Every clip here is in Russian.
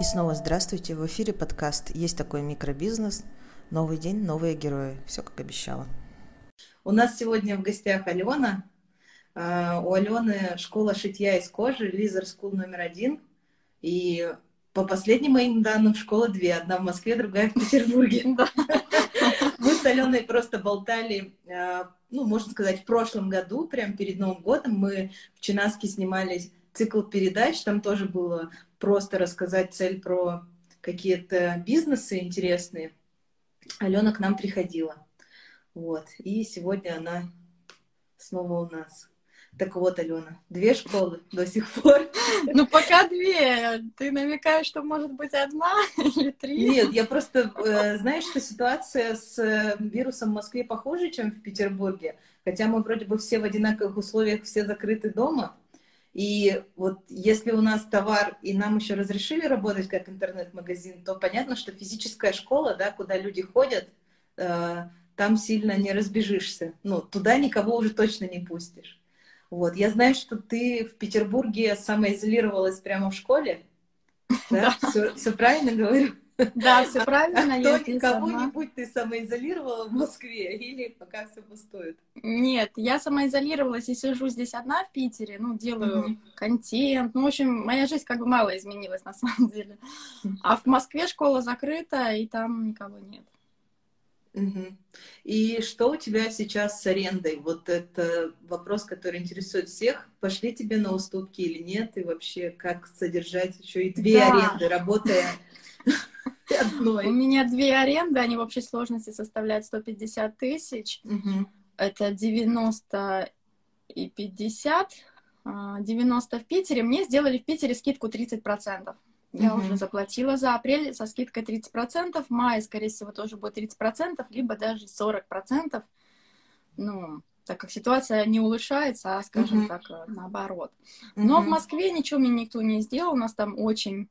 И снова здравствуйте, в эфире подкаст «Есть такой микробизнес», новый день, новые герои, все как обещала. У нас сегодня в гостях Алена. А, у Алены школа шитья из кожи, Leather School номер один. И по последним моим данным, школа две. Одна в Москве, другая в Петербурге. Мы с Аленой просто болтали, а, ну, можно сказать, в прошлом году, прямо перед Новым годом, мы в Чинаске снимались цикл передач, там тоже было просто рассказать цель про какие-то бизнесы интересные. Алена к нам приходила. Вот. И сегодня она снова у нас. Так вот, Алена, две школы до сих пор. Ну, пока две. Ты намекаешь, что может быть одна или три? Нет, я просто, э, знаешь, что ситуация с э, вирусом в Москве похуже, чем в Петербурге. Хотя мы вроде бы все в одинаковых условиях, все закрыты дома. И вот если у нас товар, и нам еще разрешили работать как интернет-магазин, то понятно, что физическая школа, да, куда люди ходят, э, там сильно не разбежишься. Ну, туда никого уже точно не пустишь. Вот. Я знаю, что ты в Петербурге самоизолировалась прямо в школе. Да? Все, все правильно говорю? Да, все правильно. А кто, кого-нибудь ты самоизолировала в Москве или пока все пустует? Нет, я самоизолировалась и сижу здесь одна в Питере, ну, делаю mm-hmm. контент. Ну, в общем, моя жизнь как бы мало изменилась на самом деле. А в Москве школа закрыта, и там никого нет. Угу. И что у тебя сейчас с арендой? Вот это вопрос, который интересует всех. Пошли тебе на уступки или нет? И вообще, как содержать еще и две да. аренды, работая одной? У меня две аренды, они в общей сложности составляют 150 тысяч. Угу. Это 90 и 50. 90 а, в Питере. Мне сделали в Питере скидку 30%. Я угу. уже заплатила за апрель со скидкой 30%. В мае, скорее всего, тоже будет 30%, либо даже 40%. Ну, так как ситуация не улучшается, а, скажем угу. так, э, наоборот. Но угу. в Москве ничего мне никто не сделал. У нас там очень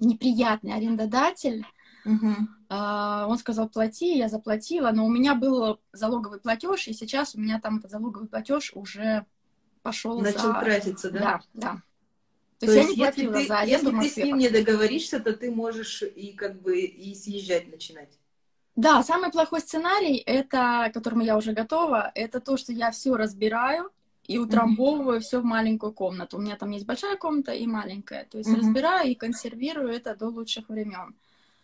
неприятный арендодатель. Угу. Uh, он сказал, плати, я заплатила, но у меня был залоговый платеж, и сейчас у меня там этот залоговый платеж уже пошел Начал за... тратиться, да? Да, да. То, То есть, если, ты, за если ты с ним не договоришься, то ты можешь и как бы и съезжать начинать. Да, самый плохой сценарий, это, к которому я уже готова, это то, что я все разбираю и утрамбовываю mm-hmm. все в маленькую комнату. У меня там есть большая комната и маленькая. То есть mm-hmm. разбираю и консервирую это до лучших времен.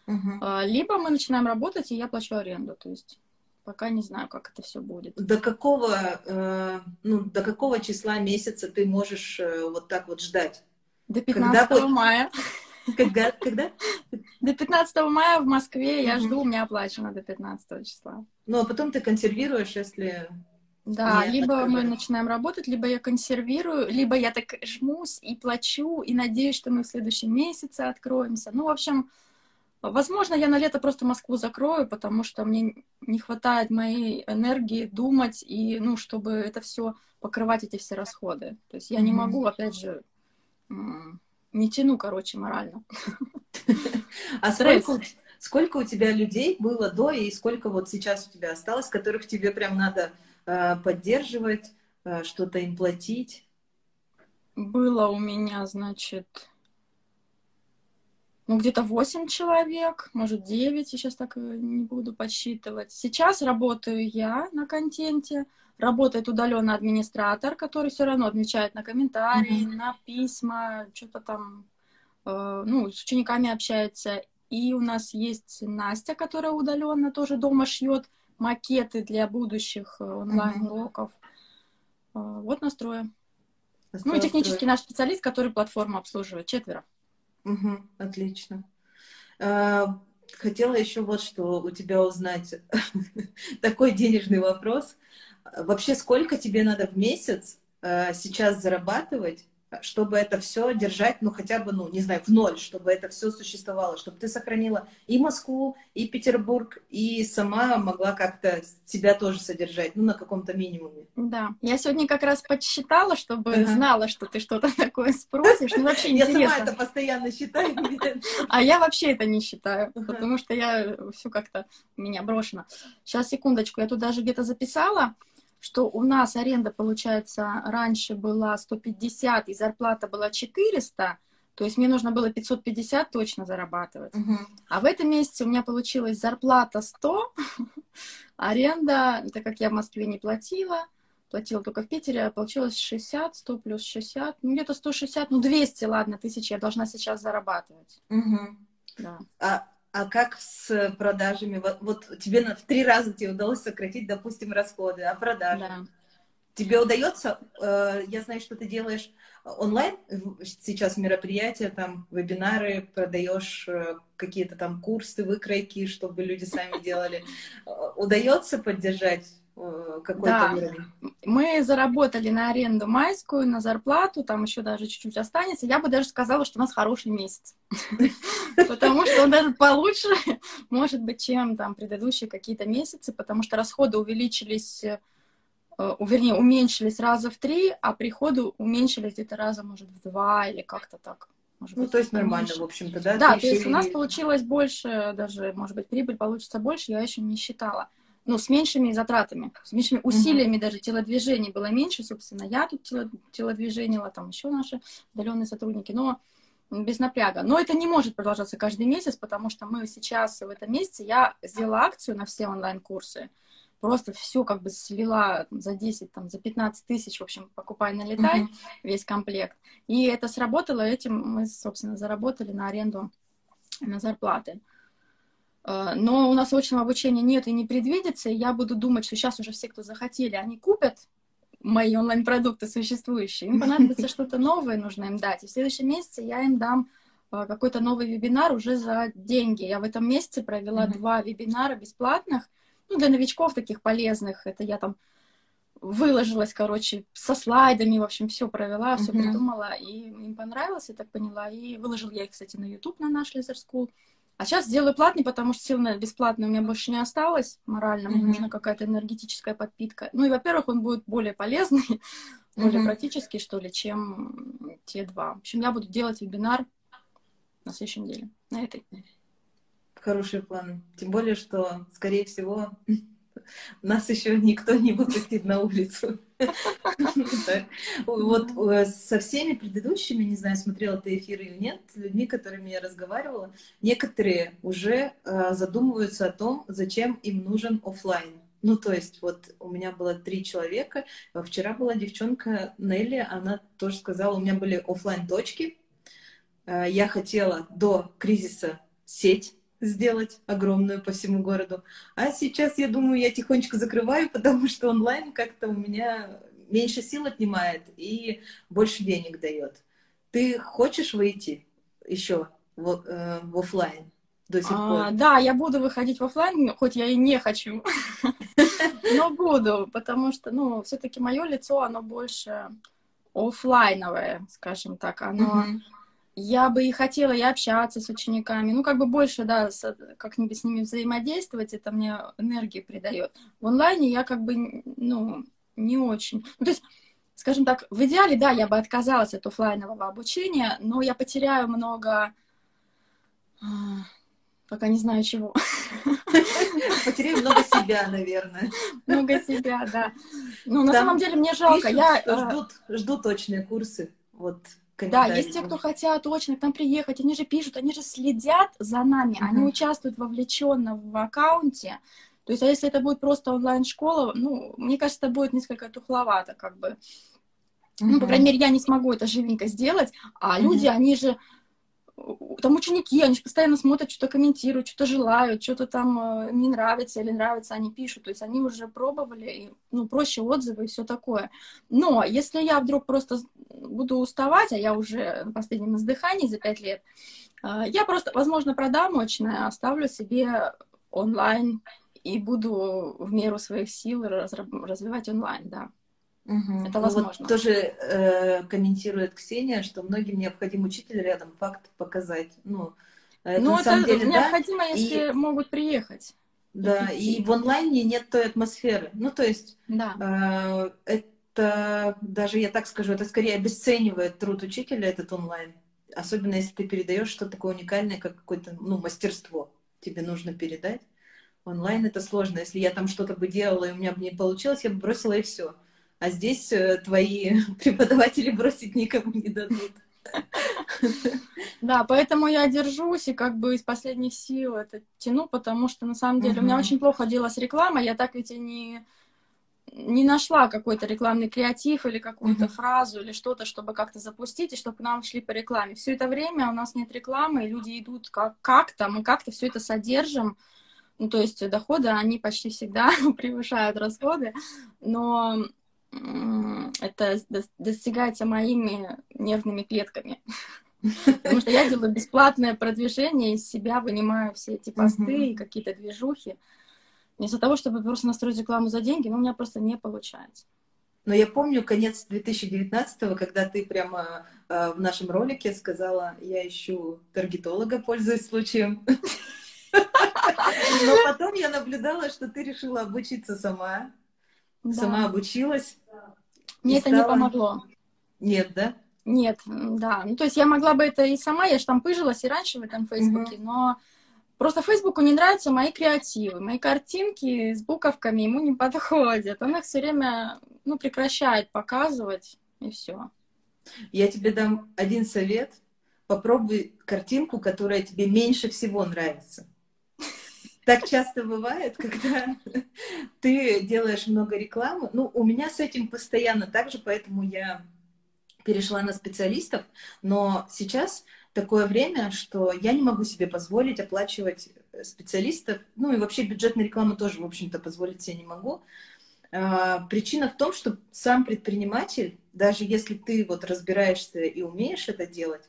Mm-hmm. Либо мы начинаем работать, и я плачу аренду. То есть пока не знаю, как это все будет. До какого, э, ну, до какого числа месяца ты можешь э, вот так вот ждать? До 15 когда... мая. Когда? Когда? До 15 мая в Москве я жду, у меня оплачено до 15 числа. Ну, а потом ты консервируешь, если... Да, Нет, либо мы начинаем работать, либо я консервирую, либо я так жмусь и плачу, и надеюсь, что мы в следующем месяце откроемся. Ну, в общем, возможно, я на лето просто Москву закрою, потому что мне не хватает моей энергии думать и, ну, чтобы это все покрывать эти все расходы. То есть я не могу, опять же, не тяну, короче, морально. А сколько, сколько у тебя людей было до и сколько вот сейчас у тебя осталось, которых тебе прям надо поддерживать, э, что-то им платить? Было у меня, значит, ну, где-то 8 человек, может, 9, я сейчас так не буду подсчитывать. Сейчас работаю я на контенте, работает удаленно администратор, который все равно отвечает на комментарии, mm-hmm. на письма, что-то там, э, ну, с учениками общается. И у нас есть Настя, которая удаленно тоже дома шьет макеты для будущих э, онлайн-уроков. Mm-hmm. Вот настроя. Ну и технический наш специалист, который платформу обслуживает, четверо. Угу, отлично. Э, хотела еще вот что у тебя узнать. Такой денежный вопрос. Вообще, сколько тебе надо в месяц сейчас зарабатывать, чтобы это все держать, ну, хотя бы, ну, не знаю, в ноль, чтобы это все существовало, чтобы ты сохранила и Москву, и Петербург, и сама могла как-то себя тоже содержать, ну, на каком-то минимуме. Да, я сегодня как раз подсчитала, чтобы ага. знала, что ты что-то такое спросишь, ну, вообще интересно. Я сама это постоянно считаю. А я вообще это не считаю, потому что я все как-то меня брошено. Сейчас, секундочку, я тут даже где-то записала, что у нас аренда, получается, раньше была 150 и зарплата была 400, То есть мне нужно было 550 точно зарабатывать. Угу. А в этом месяце у меня получилась зарплата 100, аренда, так как я в Москве не платила, платила только в Питере, а получилось 60, 100 плюс 60, ну где-то 160, ну 200, ладно, тысяч я должна сейчас зарабатывать. Угу. Да. А, а как с продажами? Вот, вот тебе на, в три раза тебе удалось сократить, допустим, расходы, а продажи? Да. Тебе удается, э, я знаю, что ты делаешь онлайн сейчас мероприятия, там, вебинары, продаешь э, какие-то там курсы, выкройки, чтобы люди сами делали. Э, удается поддержать да. уровень? Мы заработали на аренду майскую, на зарплату, там еще даже чуть-чуть останется. Я бы даже сказала, что у нас хороший месяц. Потому что он даже получше, может быть, чем там предыдущие какие-то месяцы, потому что расходы увеличились Э, вернее, уменьшились раза в три, а приходы уменьшились где-то раза, может, в два или как-то так. Может ну, быть, то есть нормально, меньше. в общем-то, да? Да, то есть у нас получилось больше, даже, может быть, прибыль получится больше, я еще не считала. Ну, с меньшими затратами, с меньшими усилиями uh-huh. даже телодвижений было меньше, собственно, я тут тело, телодвиженила, там еще наши удаленные сотрудники, но без напряга. Но это не может продолжаться каждый месяц, потому что мы сейчас в этом месяце, я сделала акцию на все онлайн-курсы, просто все как бы слила за 10, там, за 15 тысяч, в общем, покупай, налетай, mm-hmm. весь комплект. И это сработало, этим мы, собственно, заработали на аренду, на зарплаты. Э, но у нас очного обучения нет и не предвидится, и я буду думать, что сейчас уже все, кто захотели, они купят мои онлайн-продукты существующие, им понадобится что-то новое, нужно им дать. И в следующем месяце я им дам э, какой-то новый вебинар уже за деньги. Я в этом месяце провела mm-hmm. два вебинара бесплатных, ну, для новичков таких полезных. Это я там выложилась, короче, со слайдами, в общем, все провела, все uh-huh. придумала, и им понравилось, я так поняла. И выложил я их, кстати, на YouTube, на наш Laser School. А сейчас сделаю платный, потому что сил на бесплатный у меня больше не осталось морально, мне нужна какая-то энергетическая подпитка. Ну и, во-первых, он будет более полезный, uh-huh. более практический, что ли, чем те два. В общем, я буду делать вебинар на следующей неделе, на этой хороший план. Тем более, что, скорее всего, нас еще никто не выпустит на улицу. Вот э, со всеми предыдущими, не знаю, смотрела ты эфир или нет, с людьми, которыми я разговаривала, некоторые уже э, задумываются о том, зачем им нужен офлайн. Ну, то есть, вот у меня было три человека. Вчера была девчонка Нелли, она тоже сказала, у меня были офлайн точки э, Я хотела до кризиса сеть сделать огромную по всему городу. А сейчас, я думаю, я тихонечко закрываю, потому что онлайн как-то у меня меньше сил отнимает и больше денег дает. Ты хочешь выйти еще в, э, в офлайн до сих а, пор? Да, я буду выходить в офлайн, хоть я и не хочу, но буду, потому что, ну, все-таки мое лицо, оно больше офлайновое, скажем так, оно я бы и хотела и общаться с учениками, ну, как бы больше, да, как-нибудь с ними взаимодействовать, это мне энергию придает. В онлайне я как бы, ну, не очень. Ну, то есть, скажем так, в идеале, да, я бы отказалась от офлайнового обучения, но я потеряю много, а, пока не знаю чего. Потеряю много себя, наверное. Много себя, да. Ну, на самом деле мне жалко. Я а, ждут, ждут точные курсы. Вот да, есть те, кто хотят точно к нам приехать, они же пишут, они же следят за нами, uh-huh. они участвуют вовлеченно в аккаунте. То есть, а если это будет просто онлайн-школа, ну, мне кажется, это будет несколько тухловато, как бы. Uh-huh. Ну, по крайней мере, я не смогу это живенько сделать, а uh-huh. люди, они же там ученики, они же постоянно смотрят, что-то комментируют, что-то желают, что-то там э, не нравится или нравится, они пишут. То есть они уже пробовали, и, ну, проще отзывы и все такое. Но если я вдруг просто буду уставать, а я уже на последнем издыхании за пять лет, э, я просто, возможно, продам очное, оставлю себе онлайн и буду в меру своих сил развивать онлайн, да. Угу. Это возможно. Вот тоже э, комментирует Ксения, что многим необходим учитель рядом, факт показать. Ну, это ну, на самом это деле, необходимо, да? если и... могут приехать. Да, и в онлайне нет той атмосферы. Ну, то есть, да. э, это, даже я так скажу, это скорее обесценивает труд учителя, этот онлайн. Особенно, если ты передаешь что-то такое уникальное, как какое-то, ну, мастерство тебе нужно передать. Онлайн это сложно. Если я там что-то бы делала, и у меня бы не получилось, я бы бросила и все. А здесь э, твои преподаватели бросить никому не дадут. Да, поэтому я держусь и как бы из последних сил это тяну, потому что на самом деле у меня очень плохо дело с рекламой, я так ведь и не не нашла какой-то рекламный креатив или какую-то mm-hmm. фразу или что-то, чтобы как-то запустить и чтобы к нам шли по рекламе. Все это время у нас нет рекламы, и люди идут как- как-то, мы как-то все это содержим. Ну, то есть доходы, они почти всегда превышают расходы, но это достигается моими нервными клетками. Потому что я делаю бесплатное продвижение, из себя вынимаю все эти посты и какие-то движухи. Вместо того, чтобы просто настроить рекламу за деньги, ну, у меня просто не получается. Но я помню конец 2019-го, когда ты прямо э, в нашем ролике сказала, я ищу таргетолога, пользуясь случаем. Но потом я наблюдала, что ты решила обучиться сама. Сама обучилась. Мне это не помогло. Нет, да? Нет, да. Ну, то есть я могла бы это и сама, я же там пыжилась и раньше в этом Фейсбуке, но Просто Фейсбуку не нравятся мои креативы, мои картинки с буковками ему не подходят. Он их все время ну, прекращает показывать, и все. Я тебе дам один совет. Попробуй картинку, которая тебе меньше всего нравится. Так часто бывает, когда ты делаешь много рекламы. Ну, у меня с этим постоянно так же, поэтому я перешла на специалистов. Но сейчас такое время, что я не могу себе позволить оплачивать э, специалистов, ну и вообще бюджетную рекламу тоже, в общем-то, позволить себе не могу. А, причина в том, что сам предприниматель, даже если ты вот разбираешься и умеешь это делать,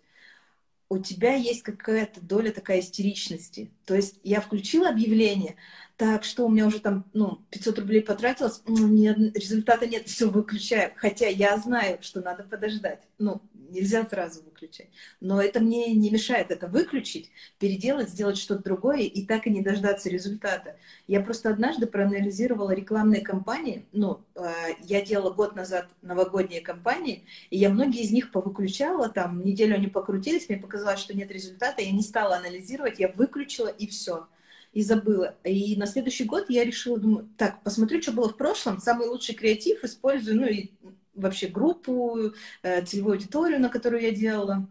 у тебя есть какая-то доля такая истеричности. То есть я включила объявление, так, что у меня уже там, ну, 500 рублей потратилось, нет, результата нет, все, выключаю. Хотя я знаю, что надо подождать. Ну, нельзя сразу выключать. Но это мне не мешает это выключить, переделать, сделать что-то другое и так и не дождаться результата. Я просто однажды проанализировала рекламные кампании. Ну, э, я делала год назад новогодние кампании, и я многие из них повыключала, там, неделю они покрутились, мне показалось, что нет результата, я не стала анализировать, я выключила и все и забыла. И на следующий год я решила, думаю, так, посмотрю, что было в прошлом, самый лучший креатив использую, ну и вообще группу, э, целевую аудиторию, на которую я делала,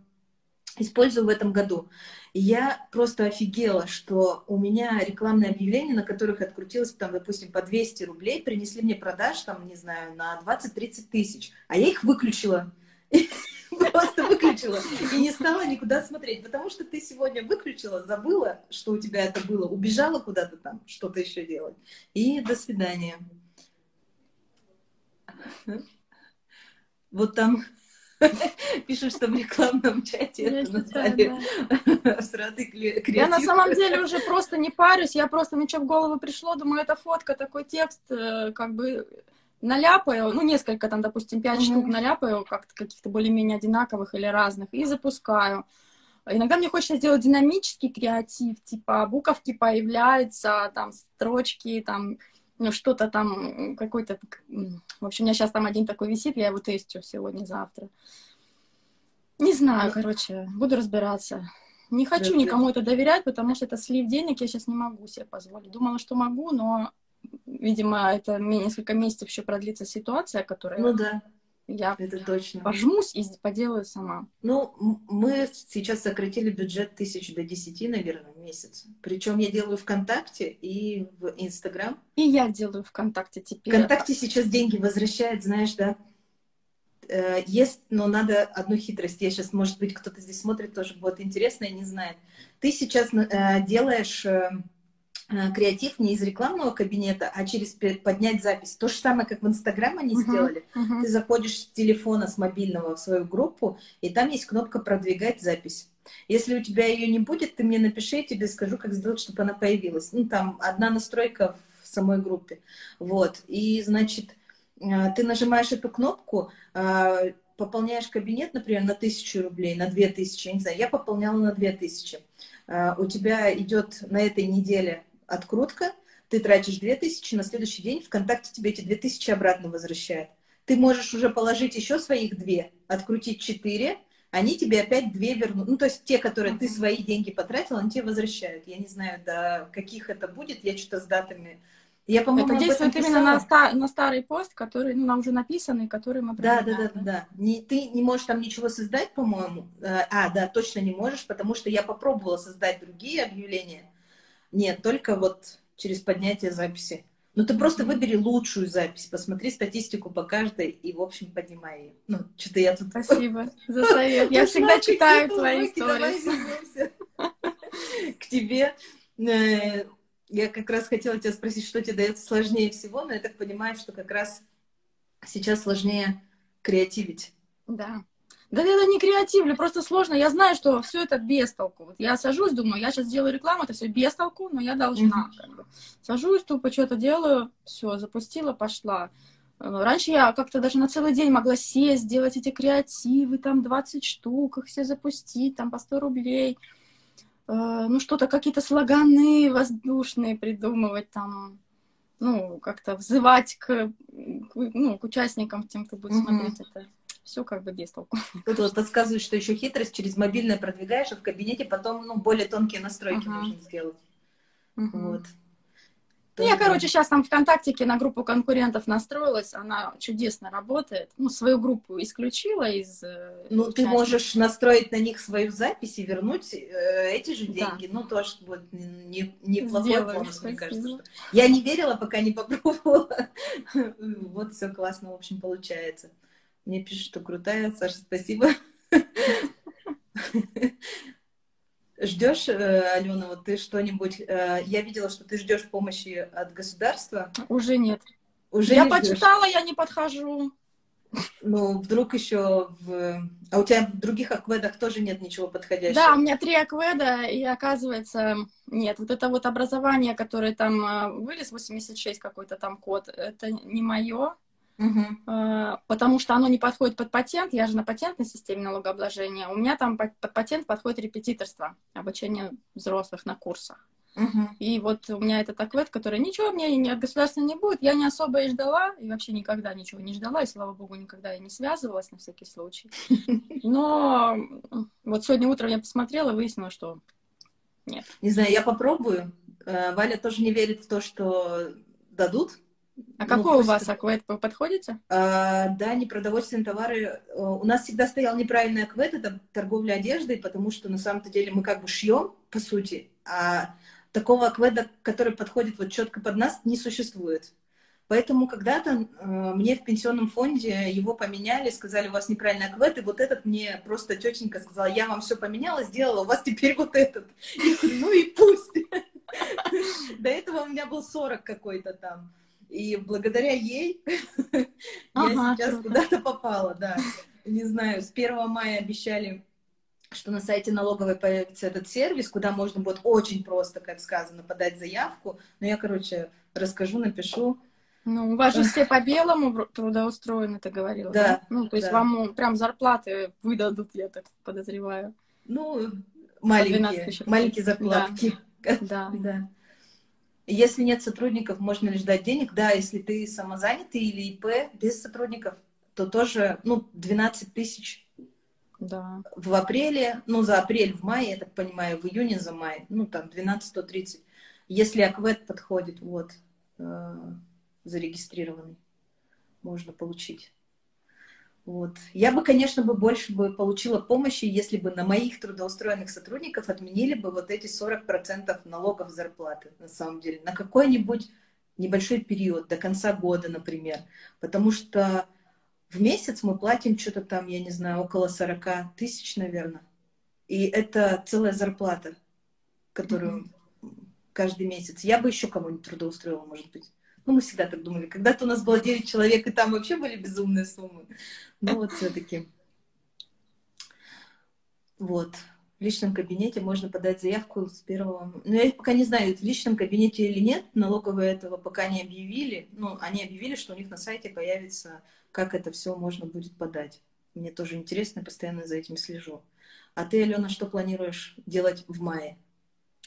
использую в этом году. Я просто офигела, что у меня рекламные объявления, на которых открутилось, там, допустим, по 200 рублей, принесли мне продаж, там, не знаю, на 20-30 тысяч, а я их выключила. Просто выключила и не стала никуда смотреть, потому что ты сегодня выключила, забыла, что у тебя это было, убежала куда-то там, что-то еще делать. И до свидания. Вот там пишут, что в рекламном чате это назвали Я на самом деле уже просто не парюсь, я просто, что в голову пришло, думаю, это фотка, такой текст, э, как бы наляпаю, ну, несколько там, допустим, пять mm-hmm. штук наляпаю, как-то каких-то более-менее одинаковых или разных, и запускаю. Иногда мне хочется сделать динамический креатив, типа буковки появляются, там строчки, там ну, что-то там, какой-то... В общем, у меня сейчас там один такой висит, я его тестю сегодня-завтра. Не знаю, короче, буду разбираться. Не хочу никому это доверять, потому что это слив денег я сейчас не могу себе позволить. Думала, что могу, но видимо, это несколько месяцев еще продлится ситуация, которая... Ну да. Я это точно. пожмусь и поделаю сама. Ну, мы сейчас сократили бюджет тысяч до десяти, наверное, в месяц. Причем я делаю ВКонтакте и в Инстаграм. И я делаю ВКонтакте теперь. ВКонтакте сейчас деньги возвращает, знаешь, да? Э, есть, но надо одну хитрость. Я сейчас, может быть, кто-то здесь смотрит, тоже будет интересно и не знает. Ты сейчас э, делаешь э, креатив не из рекламного кабинета, а через поднять запись. То же самое, как в Инстаграм они uh-huh, сделали. Uh-huh. Ты заходишь с телефона, с мобильного в свою группу, и там есть кнопка «Продвигать запись». Если у тебя ее не будет, ты мне напиши, я тебе скажу, как сделать, чтобы она появилась. Ну, там одна настройка в самой группе. Вот. И, значит, э, ты нажимаешь эту кнопку, э, пополняешь кабинет, например, на тысячу рублей, на две тысячи, я не знаю, я пополняла на две тысячи. У тебя идет на этой неделе открутка, ты тратишь 2000, на следующий день ВКонтакте тебе эти 2000 обратно возвращает. Ты можешь уже положить еще своих две, открутить четыре, они тебе опять две вернут. Ну, то есть те, которые ты свои деньги потратил, они тебе возвращают. Я не знаю, до каких это будет, я что-то с датами Я, по-моему, Это действует именно на, ста- на старый пост, который ну, нам уже написанный, который мы Да, да, да, да, да. Не, ты не можешь там ничего создать, по-моему. Э, а, да, точно не можешь, потому что я попробовала создать другие объявления. Нет, только вот через поднятие записи. Ну, ты просто выбери лучшую запись, посмотри статистику по каждой и, в общем, поднимай ее. Ну, что-то я тут... Спасибо за совет. Я всегда читаю твои истории. К тебе э, я как раз хотела тебя спросить, что тебе дается сложнее всего, но я так понимаю, что как раз сейчас сложнее креативить. Да. Да это не креативно, просто сложно. Я знаю, что все это без толку. Вот я сажусь, думаю, я сейчас сделаю рекламу, это все без толку, но я должна. Mm-hmm. Как бы. Сажусь, тупо что-то делаю, все, запустила, пошла. Э, раньше я как-то даже на целый день могла сесть, сделать эти креативы, там 20 штук, их все запустить, там по 100 рублей. Э, ну, что-то, какие-то слоганы воздушные придумывать там, ну, как-то взывать к, ну, к участникам, тем, кто будет mm-hmm. смотреть это. Все как бы без толку. Тут вот подсказывают, что еще хитрость через мобильное продвигаешь, а в кабинете потом, ну, более тонкие настройки uh-huh. можно сделать. Uh-huh. Вот. Ну, я, короче, сейчас там ВКонтактике на группу конкурентов настроилась, она чудесно работает. Ну, свою группу исключила из... Э, ну, участников. ты можешь настроить на них свою запись и вернуть э, эти же деньги. Да. Ну, тоже вот не, неплохой бонус, мне кажется. Что... Я не верила, пока не попробовала. Вот все классно, в общем, получается. Мне пишут, что крутая. Саша, спасибо. Ждешь, э, Алена, вот ты что-нибудь... Э, я видела, что ты ждешь помощи от государства. Уже нет. Уже я не почитала, ждешь. я не подхожу. Ну, вдруг еще в... А у тебя в других акведах тоже нет ничего подходящего? Да, у меня три акведа, и оказывается, нет. Вот это вот образование, которое там э, вылез, 86 какой-то там код, это не мое. Угу. Потому что оно не подходит под патент. Я же на патентной системе налогообложения. У меня там под патент подходит репетиторство, обучение взрослых на курсах. Угу. И вот у меня этот аквет, который ничего мне ни от государства не будет. Я не особо и ждала, и вообще никогда ничего не ждала, и, слава богу, никогда и не связывалась на всякий случай. Но вот сегодня утром я посмотрела, выяснила, что нет. Не знаю, я попробую. Э, Валя тоже не верит в то, что дадут а ну, какой у вас аквет? Вы подходите? А, да, непродовольственные товары. Э, у нас всегда стоял неправильный аквет, это торговля одеждой, потому что на самом-то деле мы как бы шьем, по сути, а такого акведа, который подходит вот четко под нас, не существует. Поэтому когда-то э, мне в пенсионном фонде его поменяли, сказали, у вас неправильный аквет, и вот этот мне просто тетенька сказала, я вам все поменяла, сделала, у вас теперь вот этот. И, ну и пусть. До этого у меня был 40 какой-то там. И благодаря ей я сейчас куда-то попала, да. Не знаю, с 1 мая обещали что на сайте налоговой появится этот сервис, куда можно будет очень просто, как сказано, подать заявку. Но я, короче, расскажу, напишу. Ну, у вас же все по белому трудоустроены, ты говорила. Да. да? Ну, то есть да. вам прям зарплаты выдадут, я так подозреваю. Ну, маленькие, маленькие зарплатки. Да. да. да. Если нет сотрудников, можно ли ждать денег? Да, если ты самозанятый или ИП без сотрудников, то тоже, ну, 12 тысяч да. в апреле, ну, за апрель, в мае, я так понимаю, в июне за май, ну, там, 12-130. Если аквет подходит, вот, э, зарегистрированный, можно получить. Вот. Я бы, конечно, бы больше бы получила помощи, если бы на моих трудоустроенных сотрудников отменили бы вот эти 40% налогов зарплаты, на самом деле, на какой-нибудь небольшой период, до конца года, например. Потому что в месяц мы платим что-то там, я не знаю, около 40 тысяч, наверное. И это целая зарплата, которую mm-hmm. каждый месяц. Я бы еще кого-нибудь трудоустроила, может быть. Ну, мы всегда так думали. Когда-то у нас было 9 человек, и там вообще были безумные суммы. Ну, вот все-таки. Вот. В личном кабинете можно подать заявку с первого... Ну, я пока не знаю, в личном кабинете или нет, налоговые этого пока не объявили. Ну, они объявили, что у них на сайте появится, как это все можно будет подать. Мне тоже интересно, постоянно за этим слежу. А ты, Алена, что планируешь делать в мае?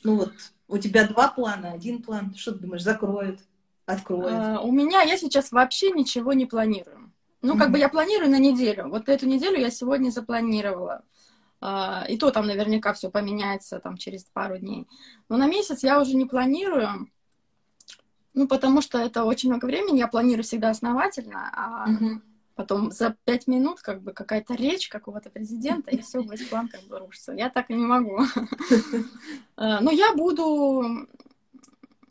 Ну вот, у тебя два плана, один план, что ты думаешь, закроют, откроют? А, у меня, я сейчас вообще ничего не планирую. Ну, как бы я планирую на неделю. Вот эту неделю я сегодня запланировала. Uh, и то там наверняка все поменяется там через пару дней. Но на месяц я уже не планирую. Ну, потому что это очень много времени, я планирую всегда основательно, а угу. потом за пять минут как бы какая-то речь какого-то президента, и все, весь план как бы рушится. Я так и не могу. Э, но я буду...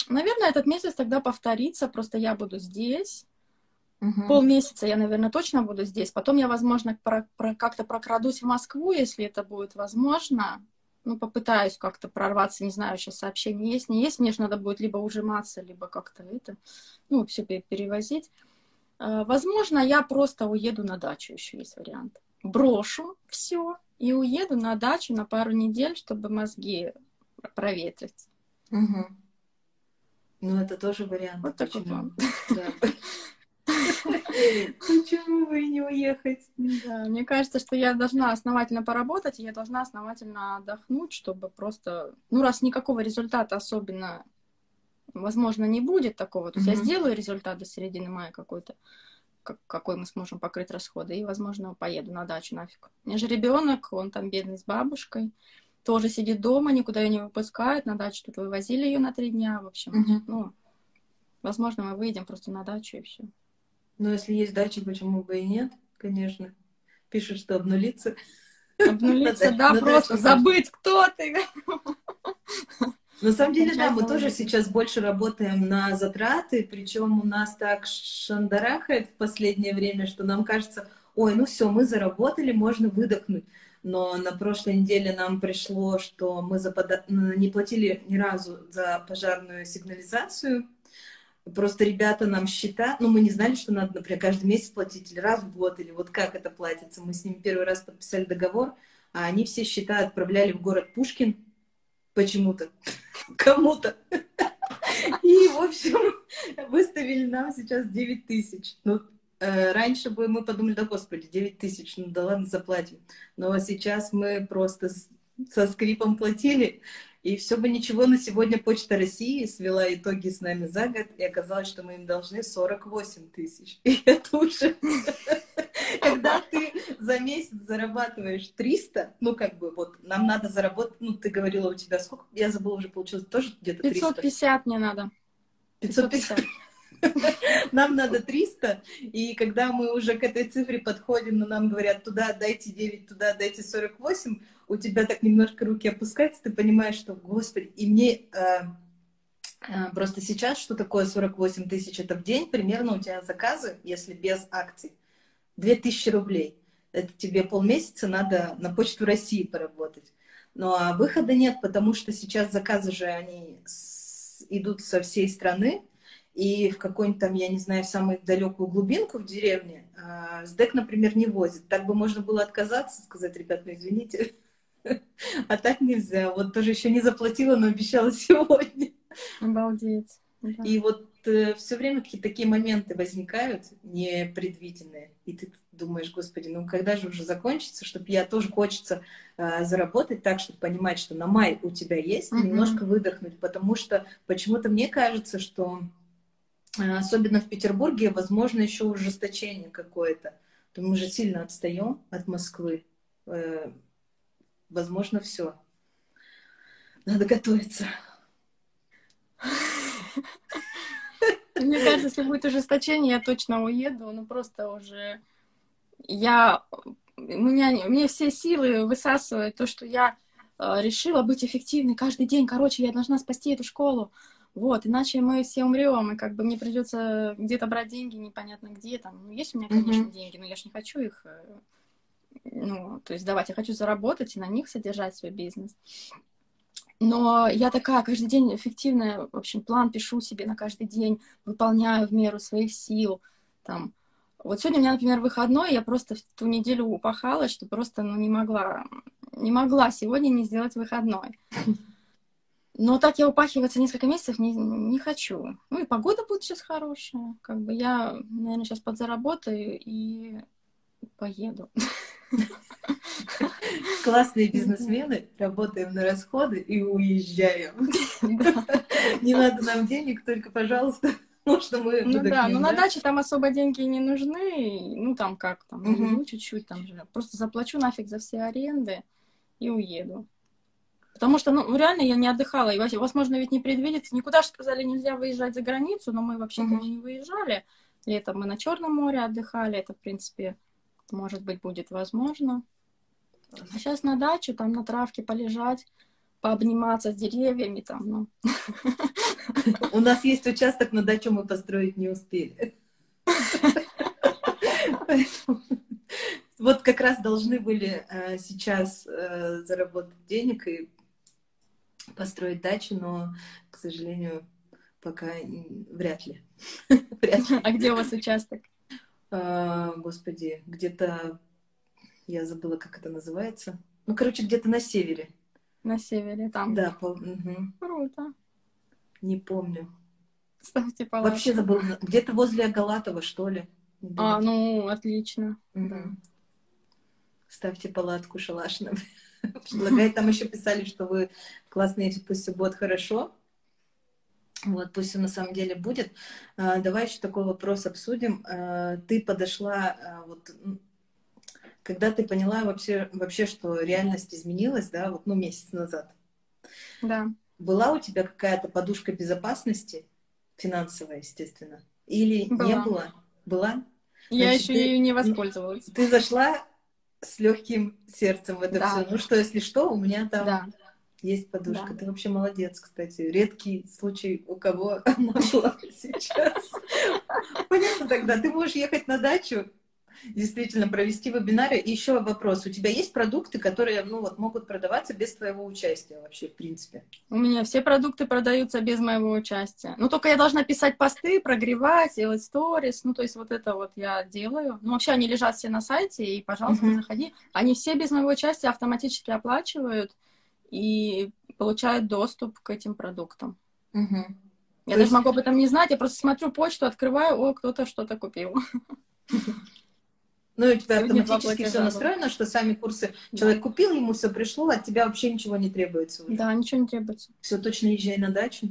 Наверное, этот месяц тогда повторится, просто я буду здесь. Угу. Полмесяца я, наверное, точно буду здесь. Потом я, возможно, про, про, как-то прокрадусь в Москву, если это будет возможно ну, попытаюсь как-то прорваться, не знаю, сейчас сообщение есть, не есть, мне же надо будет либо ужиматься, либо как-то это, ну, все перевозить. А, возможно, я просто уеду на дачу, еще есть вариант. Брошу все и уеду на дачу на пару недель, чтобы мозги проветрить. Угу. Ну, это тоже вариант. Вот такой план. Почему бы и не уехать? Да, мне кажется, что я должна основательно поработать, и я должна основательно отдохнуть, чтобы просто... Ну, раз никакого результата особенно, возможно, не будет такого, то есть mm-hmm. я сделаю результат до середины мая какой-то, как, какой мы сможем покрыть расходы, и, возможно, поеду на дачу нафиг. У меня же ребенок, он там бедный с бабушкой, тоже сидит дома, никуда ее не выпускают, на дачу тут вывозили ее на три дня, в общем, mm-hmm. ну, возможно, мы выйдем просто на дачу и все. Но если есть дача, почему бы и нет, конечно. Пишут, что обнулиться. Обнулиться, да, просто забыть, кто ты. На самом деле, да, мы тоже сейчас больше работаем на затраты, причем у нас так шандарахает в последнее время, что нам кажется, ой, ну все, мы заработали, можно выдохнуть. Но на прошлой неделе нам пришло, что мы запада... не платили ни разу за пожарную сигнализацию, Просто ребята нам счета, ну, мы не знали, что надо, например, каждый месяц платить или раз в год, или вот как это платится. Мы с ними первый раз подписали договор, а они все счета отправляли в город Пушкин почему-то, кому-то. И, в общем, выставили нам сейчас 9 тысяч. Ну, раньше бы мы подумали, да господи, 9 тысяч, ну да ладно, заплатим. Но сейчас мы просто со скрипом платили, и все бы ничего, на сегодня Почта России свела итоги с нами за год, и оказалось, что мы им должны 48 тысяч. И это уже... Когда ты за месяц зарабатываешь 300, ну, как бы, вот, нам надо заработать, ну, ты говорила, у тебя сколько? Я забыла, уже получилось тоже где-то 300. 550 мне надо. 550. Нам надо 300, и когда мы уже к этой цифре подходим, но нам говорят, туда дайте 9, туда дайте 48, у тебя так немножко руки опускаются, ты понимаешь, что, господи, и мне э, э, просто сейчас, что такое 48 тысяч, это в день, примерно у тебя заказы, если без акций, 2000 рублей. Это тебе полмесяца надо на почту России поработать. Ну а выхода нет, потому что сейчас заказы же, они с, идут со всей страны, и в какой-нибудь там, я не знаю, самую далекую глубинку в деревне э, СДЭК, например, не возит. Так бы можно было отказаться, сказать, ребят, ну извините, а так нельзя. Вот тоже еще не заплатила, но обещала сегодня. Обалдеть. И вот э, все время какие-то такие моменты возникают непредвиденные. И ты думаешь, господи, ну когда же уже закончится, чтобы я тоже хочется э, заработать так, чтобы понимать, что на май у тебя есть, mm-hmm. немножко выдохнуть, потому что почему-то мне кажется, что особенно в Петербурге, возможно, еще ужесточение какое-то. То мы же сильно отстаем от Москвы. Э, возможно, все. Надо готовиться. Мне кажется, если будет ужесточение, я точно уеду. Ну, просто уже... Я... У меня, мне все силы высасывают то, что я э, решила быть эффективной каждый день. Короче, я должна спасти эту школу. Вот, иначе мы все умрем, и как бы мне придется где-то брать деньги, непонятно где там. Ну, есть у меня, конечно, mm-hmm. деньги, но я же не хочу их э, ну, то есть давать, я хочу заработать и на них содержать свой бизнес. Но я такая каждый день эффективная, в общем, план пишу себе на каждый день, выполняю в меру своих сил, там. Вот сегодня у меня, например, выходной, я просто в ту неделю упахала, что просто, ну, не могла, не могла сегодня не сделать выходной. Но так я упахиваться несколько месяцев не, не хочу. Ну и погода будет сейчас хорошая. Как бы я, наверное, сейчас подзаработаю и поеду. Классные бизнесмены, работаем на расходы и уезжаем. Не надо нам денег, только, пожалуйста, можно мы Ну да, но на даче там особо деньги не нужны, ну там как там, ну чуть-чуть там же. Просто заплачу нафиг за все аренды и уеду. Потому что, ну, реально я не отдыхала. И, возможно, ведь не предвидится. Никуда же сказали, нельзя выезжать за границу, но мы вообще-то mm-hmm. не выезжали. Летом мы на Черном море отдыхали. Это, в принципе, может быть, будет возможно. А сейчас на дачу, там на травке полежать, пообниматься с деревьями там, ну. У нас есть участок, но дачу мы построить не успели. Вот как раз должны были э, сейчас э, заработать денег и построить дачу, но, к сожалению, пока вряд ли. вряд ли. А где у вас участок? А, господи, где-то я забыла, как это называется. Ну, короче, где-то на севере. На севере, там. Да, по... угу. Круто. Не помню. Ставьте палатку. Вообще забыла. Где-то возле Агалатова, что ли. А, ну, отлично. Да. Ставьте палатку шалаш нам. Предлагает, там еще писали, что вы классные, пусть все будет хорошо. Вот, пусть все на самом деле будет. А, давай еще такой вопрос обсудим. А, ты подошла, а, вот, когда ты поняла вообще, вообще, что реальность изменилась, да, вот, ну, месяц назад. Да. Была у тебя какая-то подушка безопасности, финансовая, естественно? Или была. не было? Была? Я Значит, еще ты, ею не воспользовалась. Ты зашла с легким сердцем в это да. все. Ну что, если что, у меня там да. есть подушка. Да. Ты вообще молодец, кстати. Редкий случай, у кого она была сейчас. Понятно тогда. Ты можешь ехать на дачу, действительно провести вебинары. И еще вопрос. У тебя есть продукты, которые ну, вот, могут продаваться без твоего участия вообще, в принципе? У меня все продукты продаются без моего участия. Ну, только я должна писать посты, прогревать, делать сторис. Ну, то есть вот это вот я делаю. Ну, вообще они лежат все на сайте, и, пожалуйста, uh-huh. заходи. Они все без моего участия автоматически оплачивают и получают доступ к этим продуктам. Uh-huh. Я то даже есть... могу об этом не знать, я просто смотрю почту, открываю, о, кто-то что-то купил. Ну, и у тебя Сегодня автоматически все настроено, что сами курсы да. человек купил, ему все пришло, от тебя вообще ничего не требуется. Уже. Да, ничего не требуется. Все, точно езжай на дачу.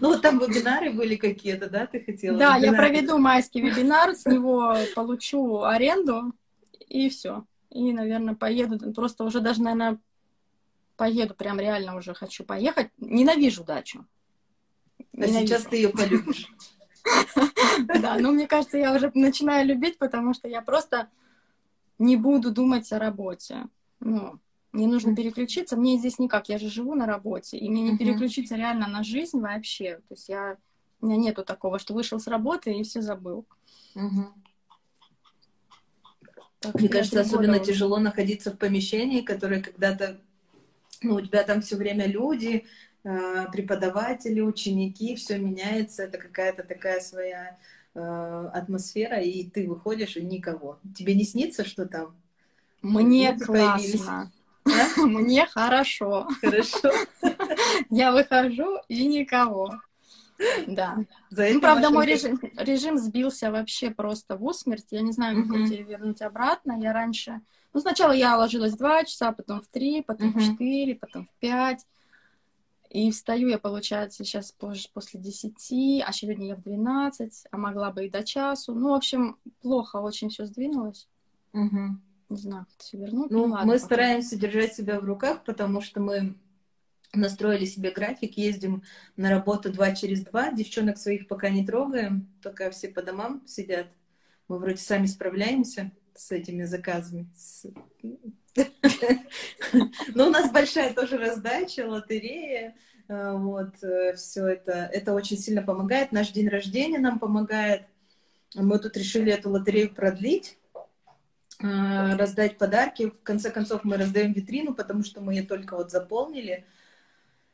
Ну, вот там вебинары были какие-то, да, ты хотела? Да, я проведу майский вебинар, с него получу аренду, и все. И, наверное, поеду, просто уже даже, наверное, поеду, прям реально уже хочу поехать. Ненавижу дачу. А сейчас ты ее полюбишь. Да, но мне кажется, я уже начинаю любить, потому что я просто не буду думать о работе. Ну, мне нужно переключиться. Мне здесь никак, я же живу на работе, и мне не переключиться реально на жизнь вообще. То есть я, у меня нету такого, что вышел с работы и все забыл. Так, мне кажется, особенно уже. тяжело находиться в помещении, которое когда-то, ну, у тебя там все время люди, преподаватели, ученики, все меняется, это какая-то такая своя э, атмосфера, и ты выходишь, и никого. Тебе не снится, что там? Мне классно. А? Мне хорошо. Хорошо. Я выхожу, и никого. Да. За ну, правда, мой режим, режим сбился вообще просто в усмерть. Я не знаю, как uh-huh. вернуть обратно. Я раньше... Ну, сначала я ложилась в 2 часа, потом в 3, потом uh-huh. в 4, потом в 5. И встаю я, получается, сейчас позже, после 10, а сегодня я в 12, а могла бы и до часу. Ну, в общем, плохо очень все сдвинулось. Угу. Не знаю, как все вернуть. Ну, ну ладно, мы пока. стараемся держать себя в руках, потому что мы настроили себе график, ездим на работу два через два, девчонок своих пока не трогаем, пока все по домам сидят. Мы вроде сами справляемся с этими заказами. Большая тоже раздача, лотерея, э, вот, э, все это, это очень сильно помогает. Наш день рождения нам помогает. Мы тут решили эту лотерею продлить, э, раздать подарки. В конце концов, мы раздаем витрину, потому что мы ее только вот заполнили.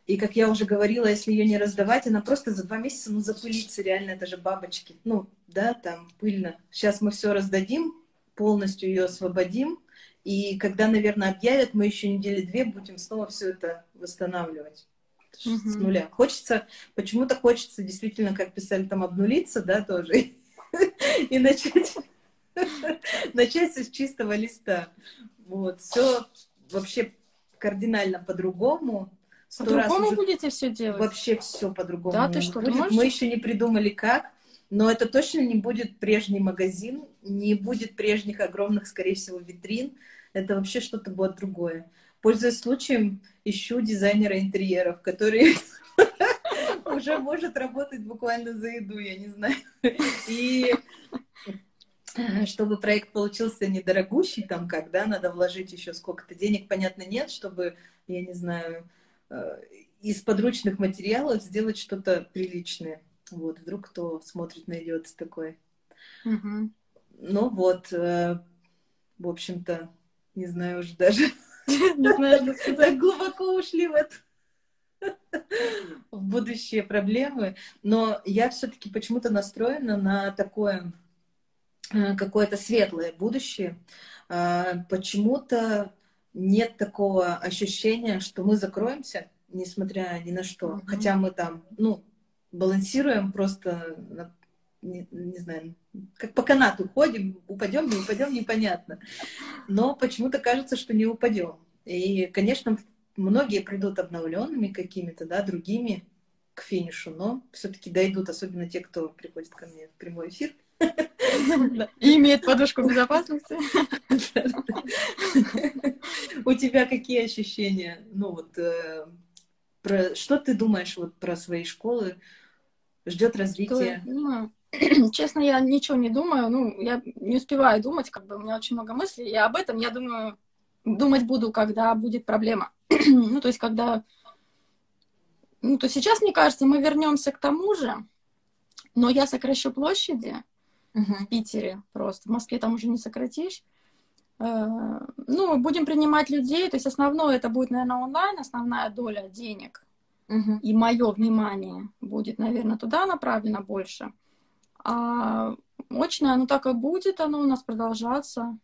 И, как я уже говорила, если ее не раздавать, она просто за два месяца, ну, запылится, реально, это же бабочки. Ну, да, там пыльно. Сейчас мы все раздадим, полностью ее освободим, и когда, наверное, объявят, мы еще недели две будем снова все это восстанавливать mm-hmm. с нуля. Хочется, почему-то хочется действительно, как писали, там обнулиться, да, тоже, и начать, начать с чистого листа. Вот, все вообще кардинально по-другому. По-другому будете все делать? Вообще все по-другому. Да, ты что. Мы еще не придумали как, но это точно не будет прежний магазин, не будет прежних огромных, скорее всего, витрин. Это вообще что-то будет другое. Пользуясь случаем, ищу дизайнера интерьеров, который уже может работать буквально за еду, я не знаю. И э, чтобы проект получился недорогущий, там как, да, надо вложить еще сколько-то денег, понятно, нет, чтобы, я не знаю, э, из подручных материалов сделать что-то приличное. Вот, вдруг кто смотрит, найдет такой. Угу. Ну вот, э, в общем-то, не знаю уже даже. Не знаю, что сказать. Глубоко ушли в это в будущие проблемы, но я все-таки почему-то настроена на такое э, какое-то светлое будущее. А, почему-то нет такого ощущения, что мы закроемся, несмотря ни на что. Mm-hmm. Хотя мы там, ну, балансируем просто, на, не, не знаю, как по канату ходим, упадем, не упадем, непонятно. Но почему-то кажется, что не упадем. И, конечно, многие придут обновленными какими-то, да, другими к финишу, но все-таки дойдут, особенно те, кто приходит ко мне в прямой эфир. И имеет подушку безопасности. У тебя какие ощущения? Ну вот, э, про, что ты думаешь вот про свои школы? Ждет развития? Честно, я ничего не думаю. Ну, я не успеваю думать, как бы у меня очень много мыслей. И об этом я думаю, думать буду, когда будет проблема. ну, то есть, когда... Ну, то сейчас, мне кажется, мы вернемся к тому же, но я сокращу площади uh-huh. в Питере просто. В Москве там уже не сократишь. Э, ну, будем принимать людей, то есть основное это будет, наверное, онлайн, основная доля денег. Uh-huh. И мое внимание будет, наверное, туда направлено больше. А очное, ну так и будет оно у нас продолжаться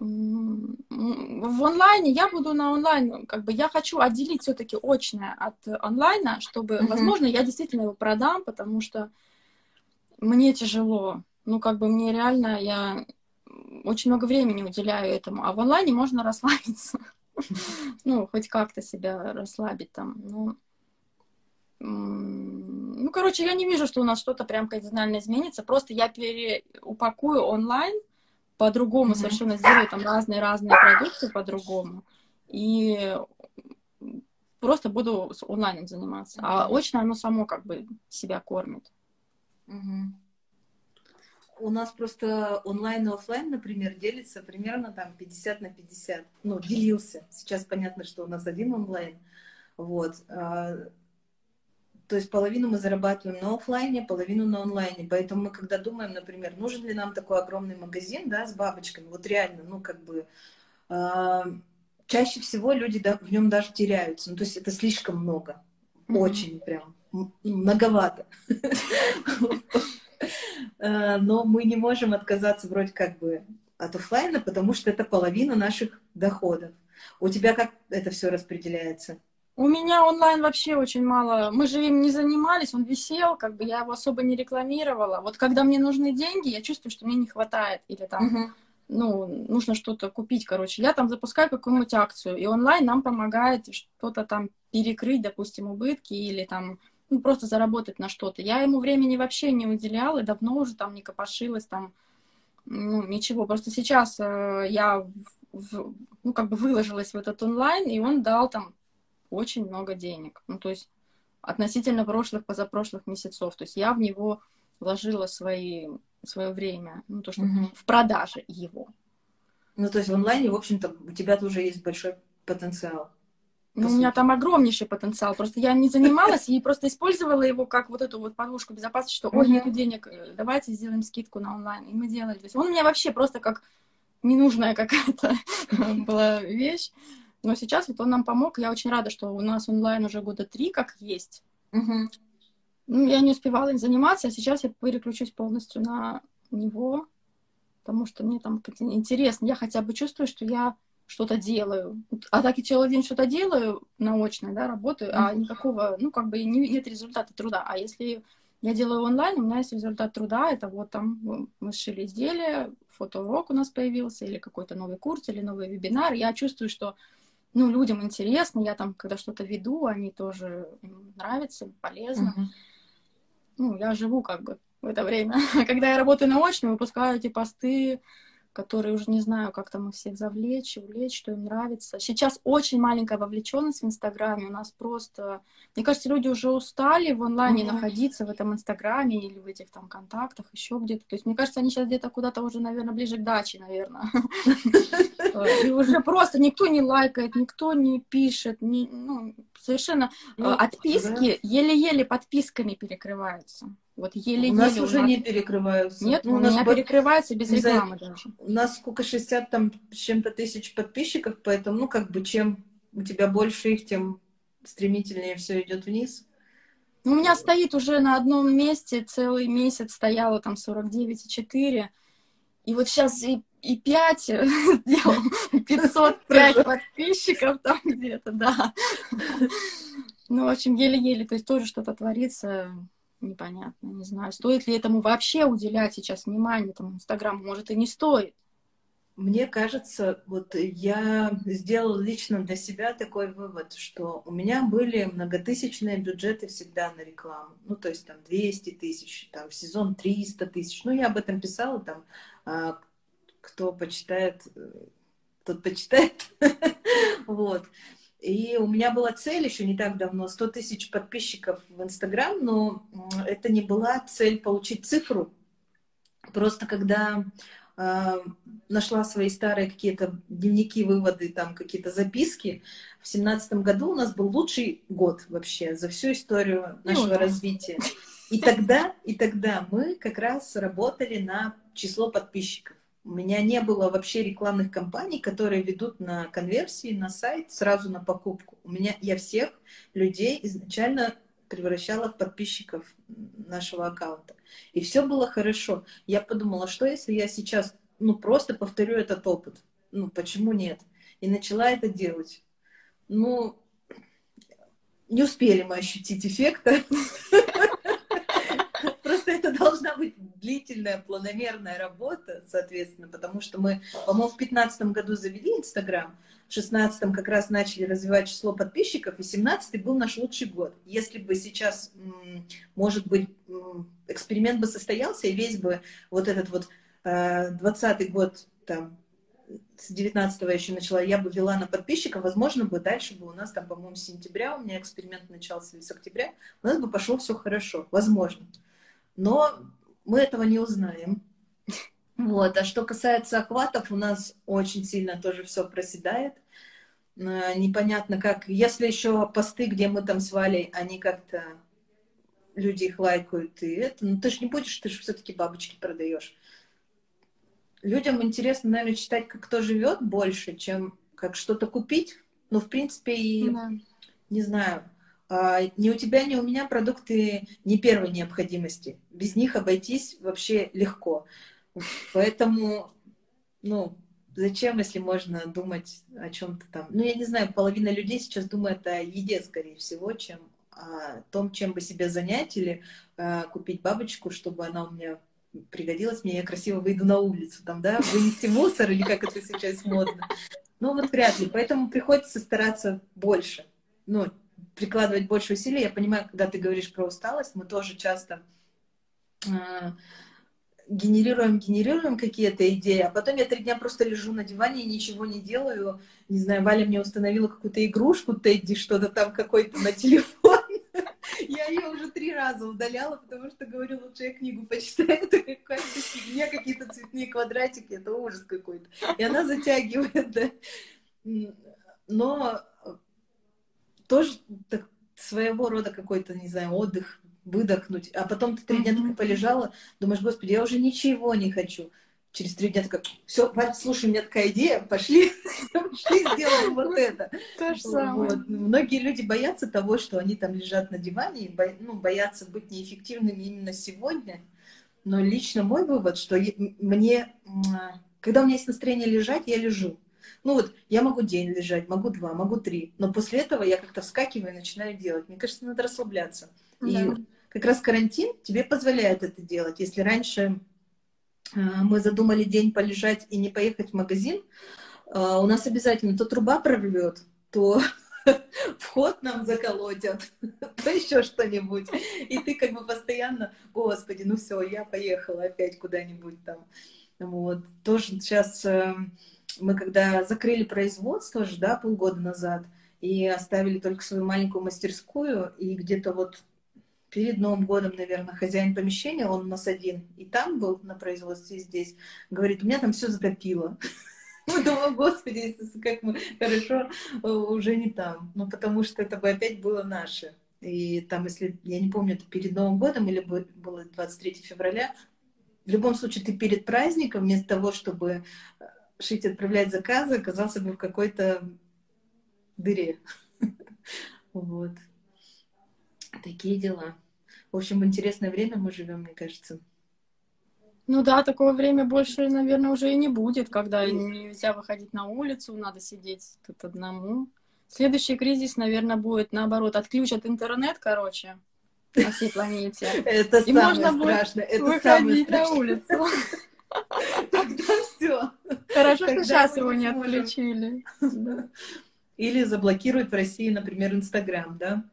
в онлайне я буду на онлайн, как бы я хочу отделить все-таки очное от онлайна, чтобы, mm-hmm. возможно, я действительно его продам, потому что мне тяжело. Ну, как бы мне реально, я очень много времени уделяю этому, а в онлайне можно расслабиться. Ну, хоть как-то себя расслабить там. Ну, ну, короче, я не вижу, что у нас что-то прям кардинально изменится. Просто я переупакую онлайн по-другому mm-hmm. совершенно сделаю там разные-разные продукты по-другому. И просто буду с онлайном заниматься. Mm-hmm. А очно оно само как бы себя кормит. Mm-hmm. У нас просто онлайн и офлайн, например, делится примерно там 50 на 50. Ну, делился. Сейчас понятно, что у нас один онлайн. Вот. А, то есть половину мы зарабатываем на офлайне, половину на онлайне. Поэтому мы, когда думаем, например, нужен ли нам такой огромный магазин, да, с бабочками, вот реально, ну, как бы, э, чаще всего люди да, в нем даже теряются. Ну, то есть это слишком много. Очень прям многовато. Э, но мы не можем отказаться вроде как бы от офлайна, потому что это половина наших доходов. У тебя как это все распределяется? У меня онлайн вообще очень мало. Мы же им не занимались, он висел, как бы я его особо не рекламировала. Вот когда мне нужны деньги, я чувствую, что мне не хватает. Или там, uh-huh. ну, нужно что-то купить, короче. Я там запускаю какую-нибудь акцию, и онлайн нам помогает что-то там перекрыть, допустим, убытки или там ну, просто заработать на что-то. Я ему времени вообще не уделяла, давно уже там не копошилась, там, ну, ничего. Просто сейчас э, я, в, в, ну, как бы выложилась в этот онлайн, и он дал там очень много денег. Ну, то есть относительно прошлых, позапрошлых месяцев. То есть я в него вложила свои, свое время, ну, то, что угу. в продаже его. Ну, то есть в онлайне, в общем-то, у тебя тоже есть большой потенциал. Ну, у меня там огромнейший потенциал. Просто я не занималась и просто использовала его как вот эту вот подушку безопасности, что, ой, нету денег, э, давайте сделаем скидку на онлайн. И мы делали. То есть он у меня вообще просто как ненужная какая-то была вещь. Но сейчас вот он нам помог. Я очень рада, что у нас онлайн уже года три как есть. Угу. Ну, я не успевала им заниматься, а сейчас я переключусь полностью на него, потому что мне там интересно. Я хотя бы чувствую, что я что-то делаю. А так и целый день что-то делаю наочно, да, работаю, а никакого, ну, как бы не, нет результата труда. А если я делаю онлайн, у меня есть результат труда, это вот там мы сшили изделие, фотоурок у нас появился, или какой-то новый курс, или новый вебинар. Я чувствую, что ну, людям интересно, я там, когда что-то веду, они тоже им нравится, полезно. Uh-huh. Ну, я живу как бы в это время. когда я работаю наочно, выпускаю эти посты которые уже не знаю, как там их всех завлечь, увлечь, что им нравится. Сейчас очень маленькая вовлеченность в Инстаграме. У нас просто, мне кажется, люди уже устали в онлайне mm-hmm. находиться в этом Инстаграме или в этих там контактах, еще где-то. То есть, мне кажется, они сейчас где-то куда-то уже, наверное, ближе к даче, наверное. И уже просто никто не лайкает, никто не пишет, ну, совершенно ну, отписки еле-еле подписками перекрываются. Вот еле-еле. У нас уже не перекрываются. Нет, ну, у, у меня б... перекрываются без рекламы даже. У нас сколько, 60 там с чем-то тысяч подписчиков, поэтому, ну, как бы, чем у тебя больше их, тем стремительнее все идет вниз. Ну, у меня стоит уже на одном месте целый месяц стояло там 49,4. И вот сейчас и, и 5 сделал 505 подписчиков там где-то, да. Ну, в общем, еле-еле, то есть тоже что-то творится непонятно, не знаю. Стоит ли этому вообще уделять сейчас внимание, этому Инстаграму, может, и не стоит. Мне кажется, вот я сделала лично для себя такой вывод, что у меня были многотысячные бюджеты всегда на рекламу. Ну, то есть там 200 тысяч, там в сезон 300 тысяч. Ну, я об этом писала, там, а, кто почитает, э, тот почитает. Вот. И у меня была цель еще не так давно, 100 тысяч подписчиков в Инстаграм, но это не была цель получить цифру. Просто когда э, нашла свои старые какие-то дневники, выводы, там какие-то записки, в семнадцатом году у нас был лучший год вообще за всю историю нашего ну, развития. И тогда, и тогда мы как раз работали на число подписчиков. У меня не было вообще рекламных кампаний, которые ведут на конверсии, на сайт, сразу на покупку. У меня я всех людей изначально превращала в подписчиков нашего аккаунта. И все было хорошо. Я подумала, что если я сейчас ну, просто повторю этот опыт? Ну, почему нет? И начала это делать. Ну, не успели мы ощутить эффекта. Должна быть длительная, планомерная работа, соответственно, потому что мы, по-моему, в 2015 году завели Инстаграм, в 2016 как раз начали развивать число подписчиков, и 2017 был наш лучший год. Если бы сейчас, может быть, эксперимент бы состоялся, и весь бы вот этот вот 20 э, год, там, с 19 я еще начала, я бы вела на подписчиков, возможно бы дальше бы у нас там, по-моему, с сентября, у меня эксперимент начался, с октября, у нас бы пошло все хорошо, возможно. Но мы этого не узнаем. Вот. А что касается охватов, у нас очень сильно тоже все проседает. Э, непонятно как. Если еще посты, где мы там с Валей, они как-то люди их лайкают, и это, ну ты же не будешь, ты же все-таки бабочки продаешь. Людям интересно, наверное, читать, как кто живет больше, чем как что-то купить. Ну, в принципе, и да. не знаю, ни у тебя, ни у меня продукты не первой необходимости. Без них обойтись вообще легко. Поэтому, ну, зачем, если можно думать о чем-то там? Ну, я не знаю, половина людей сейчас думает о еде, скорее всего, чем о том, чем бы себе занять или э, купить бабочку, чтобы она у меня пригодилась мне, я красиво выйду на улицу, там, да, вынести мусор или как это сейчас модно. Ну, вот вряд ли. Поэтому приходится стараться больше. Ну, прикладывать больше усилий. Я понимаю, когда ты говоришь про усталость, мы тоже часто э, генерируем, генерируем какие-то идеи, а потом я три дня просто лежу на диване и ничего не делаю. Не знаю, Валя мне установила какую-то игрушку, Тедди, что-то там какой-то на телефон. Я ее уже три раза удаляла, потому что говорю, лучше я книгу почитаю. Это какая-то фигня, какие-то цветные квадратики, это ужас какой-то. И она затягивает, да. Но тоже так, своего рода какой-то, не знаю, отдых, выдохнуть. А потом ты три дня mm-hmm. полежала, думаешь, господи, я уже ничего не хочу. Через три дня такая, все, слушай, у меня такая идея, пошли, пошли сделаем вот это. То же самое. Вот. Многие люди боятся того, что они там лежат на диване, и бо... ну, боятся быть неэффективными именно сегодня. Но лично мой вывод, что мне, когда у меня есть настроение лежать, я лежу. Ну вот, я могу день лежать, могу два, могу три, но после этого я как-то вскакиваю и начинаю делать. Мне кажется, надо расслабляться. Да. И как раз карантин тебе позволяет это делать. Если раньше э, мы задумали день полежать и не поехать в магазин, э, у нас обязательно то труба прорвет, то вход нам заколотят, то еще что-нибудь. И ты как бы постоянно, господи, ну все, я поехала опять куда-нибудь там Вот. Тоже сейчас э, мы когда закрыли производство же, да, полгода назад, и оставили только свою маленькую мастерскую, и где-то вот перед Новым годом, наверное, хозяин помещения, он у нас один, и там был на производстве здесь, говорит, у меня там все затопило. Мы думаем, господи, как мы хорошо, э, уже не там. Ну, потому что это бы опять было наше. И там, если, я не помню, это перед Новым годом или было 23 февраля, в любом случае ты перед праздником, вместо того, чтобы шить, отправлять заказы, оказался бы в какой-то дыре. Вот. Такие дела. В общем, интересное время мы живем, мне кажется. Ну да, такое время больше, наверное, уже и не будет, когда нельзя выходить на улицу, надо сидеть тут одному. Следующий кризис, наверное, будет наоборот, отключат интернет, короче, на всей планете. Это и самое можно страшное. Это выходить на улицу. Тогда все. Хорошо, что сейчас его не отключили. Или заблокируют в России, например, Инстаграм, да?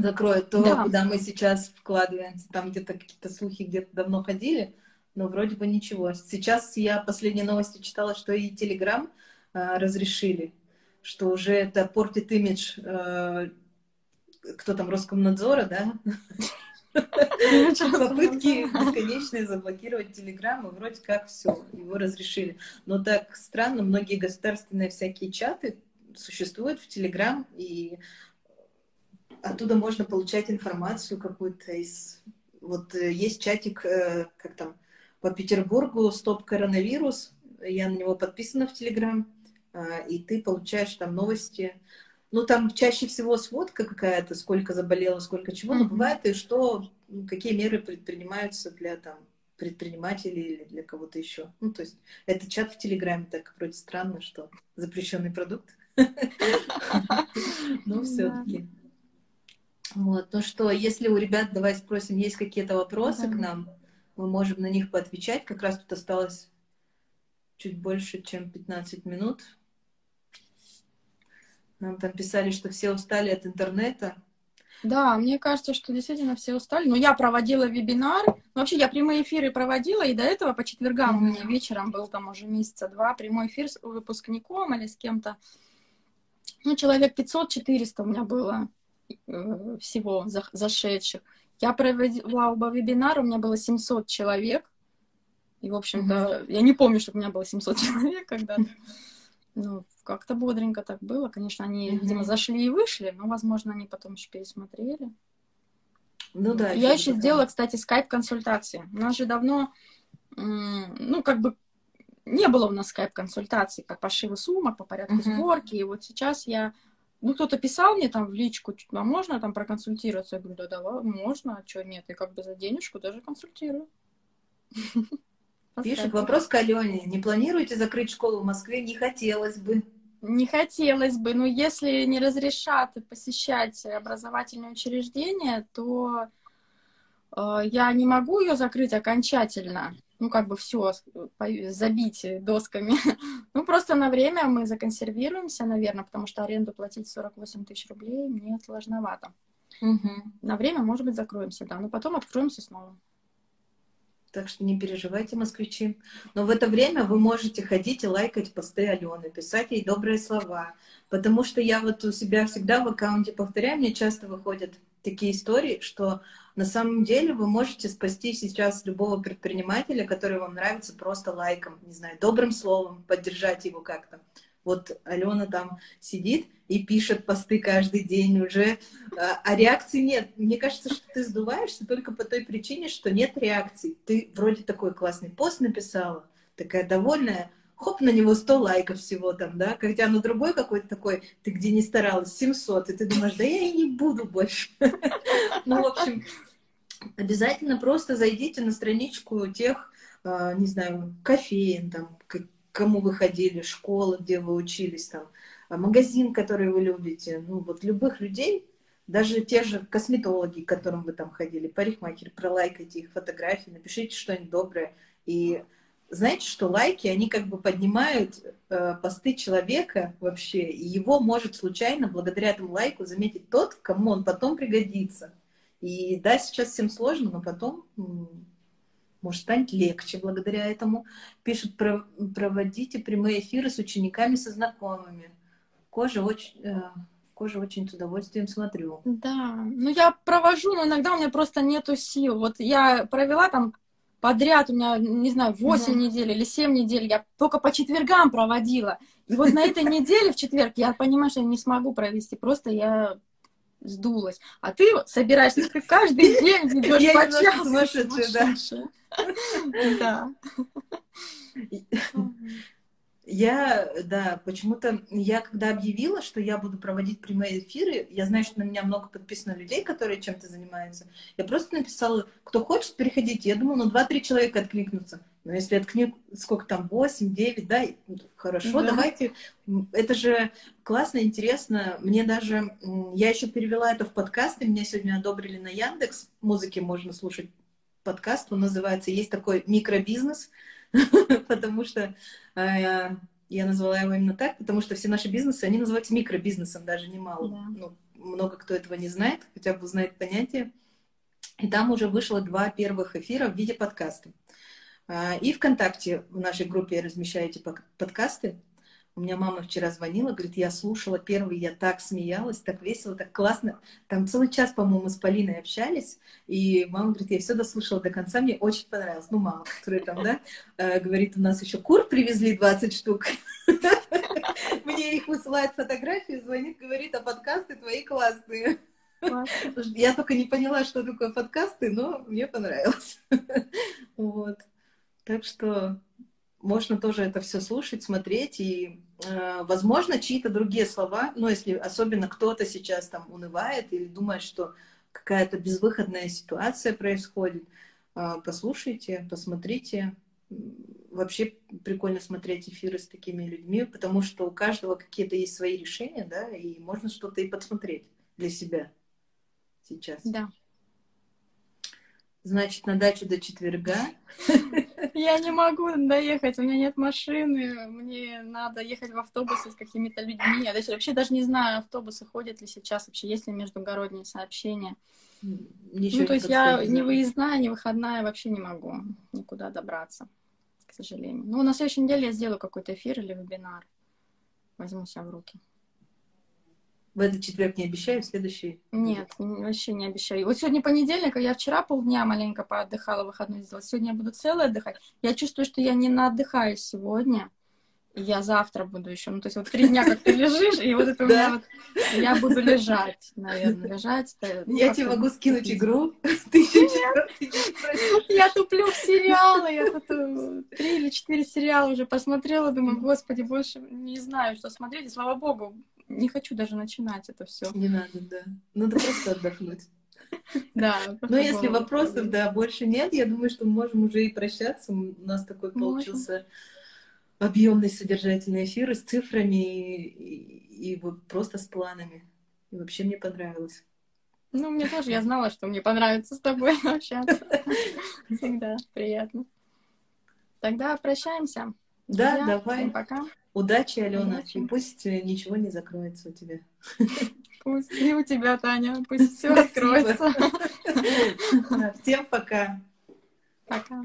закроют то, да. куда мы сейчас вкладываемся. Там где-то какие-то слухи где-то давно ходили, но вроде бы ничего. Сейчас я последние новости читала, что и Телеграм э, разрешили, что уже это портит имидж э, кто там, Роскомнадзора, да? Попытки бесконечные заблокировать Телеграм, и вроде как все, его разрешили. Но так странно, многие государственные всякие чаты существуют в Телеграм, и оттуда можно получать информацию какую-то из... Вот э, есть чатик, э, как там, по Петербургу, стоп коронавирус, я на него подписана в Телеграм, и ты получаешь там новости. Ну, там чаще всего сводка какая-то, сколько заболело, сколько чего, но бывает и что, какие меры предпринимаются для там предпринимателей или для кого-то еще. Ну, то есть это чат в Телеграме, так вроде странно, что запрещенный продукт. Но все-таки. Вот. Ну что, если у ребят, давай спросим, есть какие-то вопросы к нам, мы можем на них поотвечать. Как раз тут осталось чуть больше, чем 15 минут. Нам там писали, что все устали от интернета. Да, мне кажется, что действительно все устали. Но я проводила вебинар. Ну, вообще, я прямые эфиры проводила, и до этого по четвергам mm-hmm. у меня вечером был там уже месяца два прямой эфир с выпускником или с кем-то. Ну, человек 500-400 у меня было. Э, всего зашедших. Я провела оба вебинара, у меня было 700 человек. И, в общем-то, mm-hmm. я не помню, чтобы у меня было 700 человек когда-то. Ну, как-то бодренько так было. Конечно, они, mm-hmm. видимо, зашли и вышли, но, возможно, они потом еще пересмотрели. Ну да. Я еще сделала, кстати, скайп-консультации. У нас же давно, ну, как бы не было у нас скайп-консультаций по пошиву сумок, по порядку mm-hmm. сборки. И вот сейчас я ну, кто-то писал мне там в личку, а можно там проконсультироваться? Я говорю, да, давай, можно, а что нет? И как бы за денежку даже консультирую. Пишет вопрос к Алене. Не планируете закрыть школу в Москве? Не хотелось бы. Не хотелось бы, но если не разрешат посещать образовательные учреждения, то э, я не могу ее закрыть окончательно ну, как бы все забить досками. ну, просто на время мы законсервируемся, наверное, потому что аренду платить 48 тысяч рублей мне сложновато. Угу. На время, может быть, закроемся, да, но потом откроемся снова. Так что не переживайте, москвичи. Но в это время вы можете ходить и лайкать посты Алены, писать ей добрые слова. Потому что я вот у себя всегда в аккаунте повторяю, мне часто выходят такие истории, что на самом деле вы можете спасти сейчас любого предпринимателя, который вам нравится просто лайком, не знаю, добрым словом, поддержать его как-то. Вот Алена там сидит и пишет посты каждый день уже, а, а реакции нет. Мне кажется, что ты сдуваешься только по той причине, что нет реакций. Ты вроде такой классный пост написала, такая довольная, хоп, на него 100 лайков всего там, да, хотя на другой какой-то такой, ты где не старалась, 700, и ты думаешь, да я и не буду больше. Ну, в общем, обязательно просто зайдите на страничку тех, а, не знаю, кофеин, там, кому вы ходили, школы, где вы учились, там, а, магазин, который вы любите, ну, вот любых людей, даже те же косметологи, к которым вы там ходили, парикмахеры, пролайкайте их фотографии, напишите что-нибудь доброе, и знаете, что лайки, они как бы поднимают э, посты человека вообще, и его может случайно, благодаря этому лайку, заметить тот, кому он потом пригодится. И да, сейчас всем сложно, но потом может, станет легче благодаря этому. Пишут, про, проводите прямые эфиры с учениками, со знакомыми. Кожа очень, э, кожа очень с удовольствием смотрю. Да, ну я провожу, но иногда у меня просто нету сил. Вот я провела там подряд, у меня, не знаю, 8 угу. недель или 7 недель, я только по четвергам проводила. И вот на этой неделе в четверг я понимаю, что я не смогу провести, просто я сдулась. А ты собираешься, ты каждый день ведешь по часу. Да. Я, да, почему-то я когда объявила, что я буду проводить прямые эфиры, я знаю, что на меня много подписано людей, которые чем-то занимаются. Я просто написала, кто хочет, переходите. Я думала, ну, два-три человека откликнутся. Но если отклик, сколько там, восемь, девять, да, хорошо, да. давайте. Это же классно, интересно. Мне даже, я еще перевела это в подкасты, меня сегодня одобрили на Яндекс. Музыки можно слушать подкаст, он называется «Есть такой микробизнес», потому что э, я назвала его именно так, потому что все наши бизнесы, они называются микробизнесом, даже немало. Да. Ну, много кто этого не знает, хотя бы знает понятие. И там уже вышло два первых эфира в виде подкаста. А, и ВКонтакте в нашей группе эти подкасты. У меня мама вчера звонила, говорит, я слушала первый, я так смеялась, так весело, так классно. Там целый час, по-моему, с Полиной общались, и мама говорит, я все дослушала до конца, мне очень понравилось. Ну, мама, которая там, да, э, говорит, у нас еще кур привезли 20 штук. Мне их высылает фотографии, звонит, говорит, а подкасты твои классные. Я только не поняла, что такое подкасты, но мне понравилось. Вот. Так что можно тоже это все слушать, смотреть, и, э, возможно, чьи-то другие слова, ну, если особенно кто-то сейчас там унывает или думает, что какая-то безвыходная ситуация происходит, э, послушайте, посмотрите. Вообще прикольно смотреть эфиры с такими людьми, потому что у каждого какие-то есть свои решения, да, и можно что-то и подсмотреть для себя сейчас. Да. Значит, на дачу до четверга. Я не могу доехать, у меня нет машины, мне надо ехать в автобусе с какими-то людьми. Я вообще даже не знаю, автобусы ходят ли сейчас, вообще есть ли междугородние сообщения. Ничего ну, то есть я не выездная, не выходная вообще не могу никуда добраться, к сожалению. Ну, на следующей неделе я сделаю какой-то эфир или вебинар. Возьму себя в руки. В этот четверг не обещаю, в следующий? Нет, вообще не обещаю. Вот сегодня понедельник, а я вчера полдня маленько поотдыхала, выходной сделала. Сегодня я буду целый отдыхать. Я чувствую, что я не наотдыхаюсь сегодня. Я завтра буду еще. Ну, то есть вот три дня, как ты лежишь, и вот это у меня вот... Я буду лежать, наверное, лежать. Я тебе могу скинуть игру. Я туплю в сериалы. Я тут э, три или четыре сериала уже посмотрела. Думаю, господи, больше не знаю, что смотреть. И слава богу, не хочу даже начинать это все. Не надо, да. Надо просто отдохнуть. Да. Но если вопросов, да, больше нет, я думаю, что мы можем уже и прощаться. У нас такой получился объемный содержательный эфир с цифрами и, и вот просто с планами. И вообще мне понравилось. Ну, мне тоже, я знала, что мне понравится с тобой общаться. Всегда приятно. Тогда прощаемся. Да, давай. Всем пока. Удачи, Алена, Удачи. и пусть э, ничего не закроется у тебя. Пусть и у тебя, Таня, пусть все откроется. Всем пока. Пока.